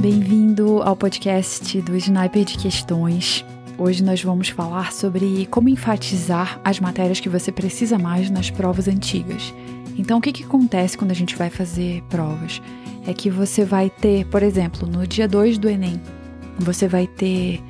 Bem-vindo ao podcast do Sniper de Questões. Hoje nós vamos falar sobre como enfatizar as matérias que você precisa mais nas provas antigas. Então, o que, que acontece quando a gente vai fazer provas? É que você vai ter, por exemplo, no dia 2 do Enem, você vai ter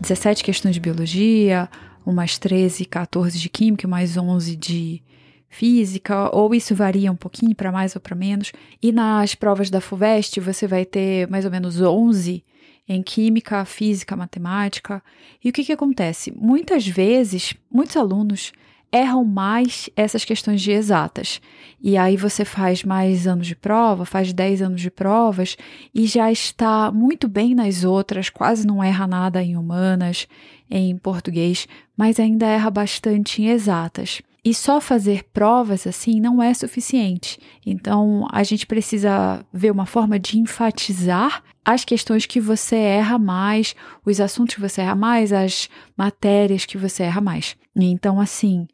17 questões de biologia, umas 13, 14 de química, mais 11 de física, ou isso varia um pouquinho para mais ou para menos. E nas provas da FUVEST você vai ter mais ou menos 11 em química, física, matemática. E o que, que acontece? Muitas vezes, muitos alunos erram mais essas questões de exatas. E aí você faz mais anos de prova, faz 10 anos de provas e já está muito bem nas outras, quase não erra nada em humanas, em português, mas ainda erra bastante em exatas. E só fazer provas assim não é suficiente. Então, a gente precisa ver uma forma de enfatizar as questões que você erra mais, os assuntos que você erra mais, as matérias que você erra mais. Então, assim,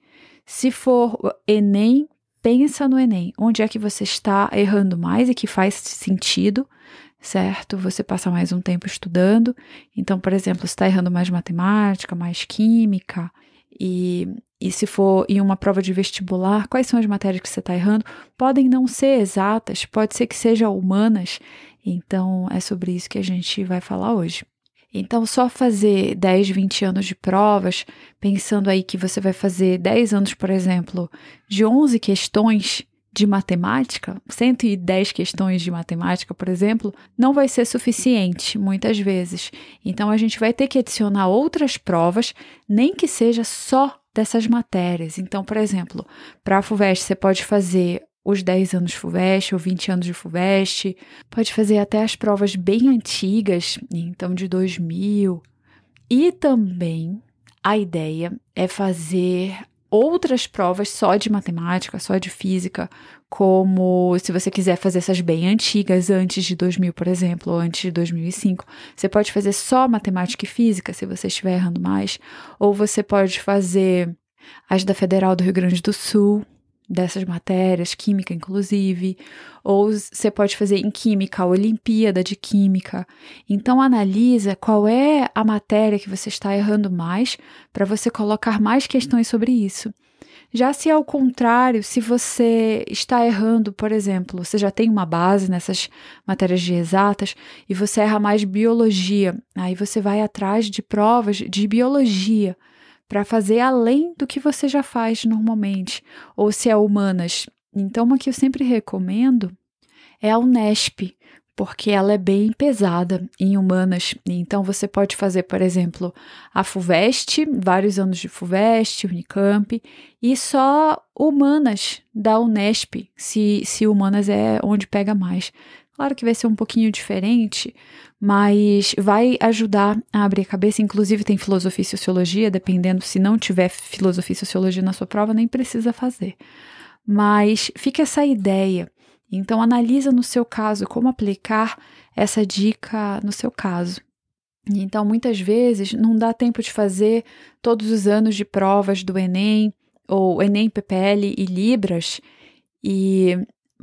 se for Enem, pensa no Enem. Onde é que você está errando mais e que faz sentido, certo? Você passa mais um tempo estudando. Então, por exemplo, você está errando mais matemática, mais química. E, e se for em uma prova de vestibular, quais são as matérias que você está errando? Podem não ser exatas, pode ser que sejam humanas. Então, é sobre isso que a gente vai falar hoje. Então, só fazer 10, 20 anos de provas, pensando aí que você vai fazer 10 anos, por exemplo, de 11 questões de matemática, 110 questões de matemática, por exemplo, não vai ser suficiente muitas vezes. Então, a gente vai ter que adicionar outras provas, nem que seja só dessas matérias. Então, por exemplo, para a FUVEST, você pode fazer os 10 anos FUVEST ou 20 anos de FUVEST, pode fazer até as provas bem antigas, então de 2000. E também a ideia é fazer outras provas só de matemática, só de física, como se você quiser fazer essas bem antigas, antes de 2000, por exemplo, ou antes de 2005, você pode fazer só matemática e física, se você estiver errando mais, ou você pode fazer as da Federal do Rio Grande do Sul, dessas matérias, química inclusive, ou você pode fazer em química a Olimpíada de Química. Então analisa qual é a matéria que você está errando mais para você colocar mais questões sobre isso. Já se ao contrário, se você está errando, por exemplo, você já tem uma base nessas matérias de exatas e você erra mais biologia, aí você vai atrás de provas de biologia para fazer além do que você já faz normalmente, ou se é humanas. Então, uma que eu sempre recomendo é a Unesp, porque ela é bem pesada em humanas. Então, você pode fazer, por exemplo, a FUVEST, vários anos de FUVEST, Unicamp, e só humanas da Unesp, se, se humanas é onde pega mais. Claro que vai ser um pouquinho diferente, mas vai ajudar a abrir a cabeça. Inclusive, tem filosofia e sociologia, dependendo se não tiver filosofia e sociologia na sua prova, nem precisa fazer. Mas fica essa ideia. Então, analisa no seu caso como aplicar essa dica no seu caso. Então, muitas vezes, não dá tempo de fazer todos os anos de provas do Enem, ou Enem, PPL e Libras, e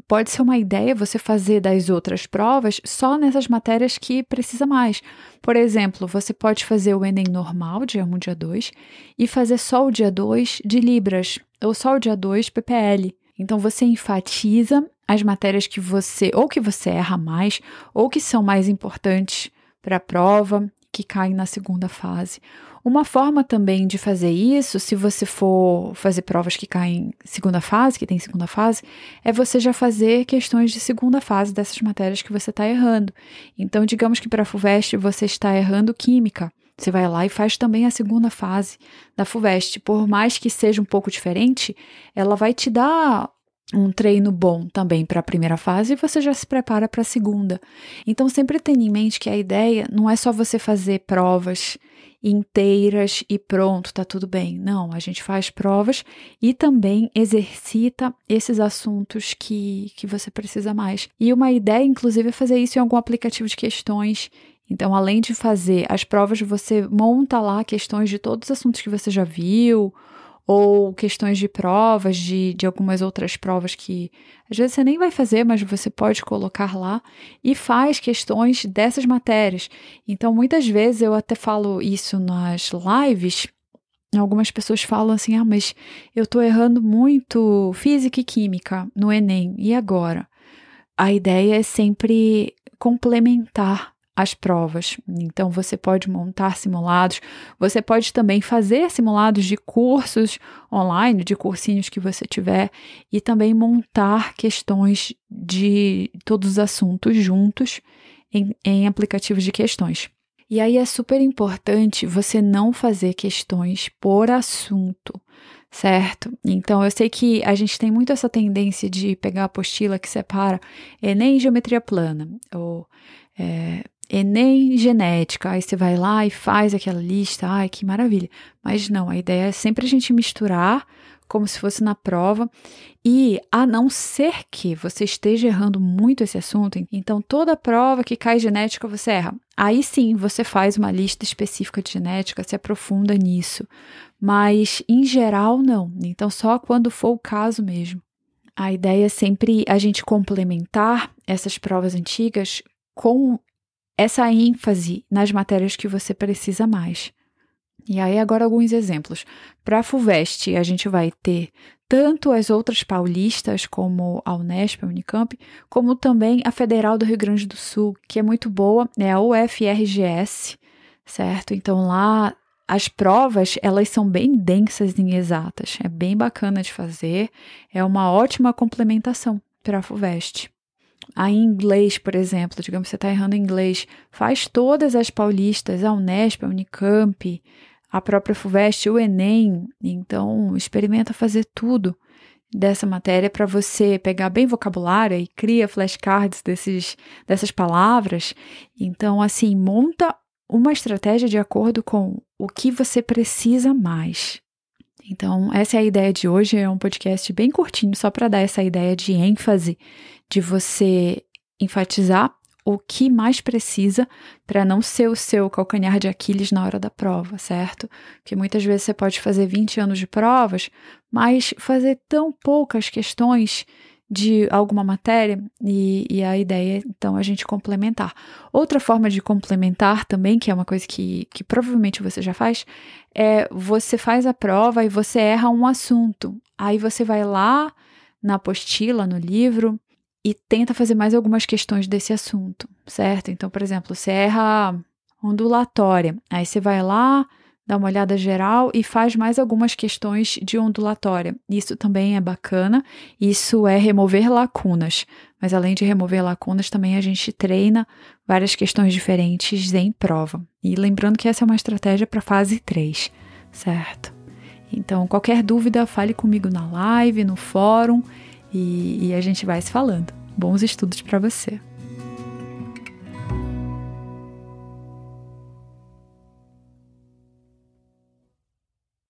pode ser uma ideia você fazer das outras provas só nessas matérias que precisa mais. Por exemplo, você pode fazer o Enem normal, dia 1, dia 2, e fazer só o dia 2 de Libras, ou só o dia 2 PPL. Então você enfatiza as matérias que você ou que você erra mais ou que são mais importantes para a prova, que caem na segunda fase. Uma forma também de fazer isso, se você for fazer provas que caem segunda fase, que tem segunda fase, é você já fazer questões de segunda fase dessas matérias que você está errando. Então, digamos que para a FUVEST você está errando química. Você vai lá e faz também a segunda fase da FUVEST. Por mais que seja um pouco diferente, ela vai te dar um treino bom também para a primeira fase e você já se prepara para a segunda. Então, sempre tenha em mente que a ideia não é só você fazer provas inteiras e pronto, tá tudo bem. Não, a gente faz provas e também exercita esses assuntos que, que você precisa mais. E uma ideia, inclusive, é fazer isso em algum aplicativo de questões. Então, além de fazer as provas, você monta lá questões de todos os assuntos que você já viu ou questões de provas, de, de algumas outras provas que às vezes você nem vai fazer, mas você pode colocar lá e faz questões dessas matérias. Então, muitas vezes eu até falo isso nas lives. Algumas pessoas falam assim: ah, mas eu tô errando muito física e química no Enem, e agora? A ideia é sempre complementar as provas. Então, você pode montar simulados, você pode também fazer simulados de cursos online, de cursinhos que você tiver, e também montar questões de todos os assuntos juntos em, em aplicativos de questões. E aí é super importante você não fazer questões por assunto certo? Então eu sei que a gente tem muito essa tendência de pegar a apostila que separa Enem geometria plana, ou é, Enem genética, aí você vai lá e faz aquela lista, ai que maravilha. Mas não, a ideia é sempre a gente misturar como se fosse na prova. E a não ser que você esteja errando muito esse assunto, então toda prova que cai genética você erra. Aí sim você faz uma lista específica de genética, se aprofunda nisso. Mas em geral, não. Então só quando for o caso mesmo. A ideia é sempre a gente complementar essas provas antigas com essa ênfase nas matérias que você precisa mais. E aí, agora, alguns exemplos. Para a FUVEST, a gente vai ter tanto as outras paulistas, como a Unesp, a Unicamp, como também a Federal do Rio Grande do Sul, que é muito boa, é a UFRGS, certo? Então, lá as provas, elas são bem densas em exatas, é bem bacana de fazer, é uma ótima complementação para a FUVEST. Aí, inglês, por exemplo, digamos que você está errando inglês, faz todas as paulistas, a Unesp, a Unicamp, a própria FUVEST, o Enem. Então, experimenta fazer tudo dessa matéria para você pegar bem vocabulário e cria flashcards desses, dessas palavras. Então, assim, monta uma estratégia de acordo com o que você precisa mais. Então, essa é a ideia de hoje. É um podcast bem curtinho, só para dar essa ideia de ênfase, de você enfatizar o que mais precisa para não ser o seu calcanhar de Aquiles na hora da prova, certo? Porque muitas vezes você pode fazer 20 anos de provas, mas fazer tão poucas questões de alguma matéria e, e, a ideia é, então, a gente complementar. Outra forma de complementar também, que é uma coisa que, que provavelmente você já faz, é você faz a prova e você erra um assunto. Aí você vai lá na apostila, no livro, e tenta fazer mais algumas questões desse assunto, certo? Então, por exemplo, você erra ondulatória, aí você vai lá, dá uma olhada geral e faz mais algumas questões de ondulatória. Isso também é bacana, isso é remover lacunas. Mas além de remover lacunas, também a gente treina várias questões diferentes em prova. E lembrando que essa é uma estratégia para fase 3, certo? Então, qualquer dúvida, fale comigo na live, no fórum e, e a gente vai se falando. Bons estudos para você!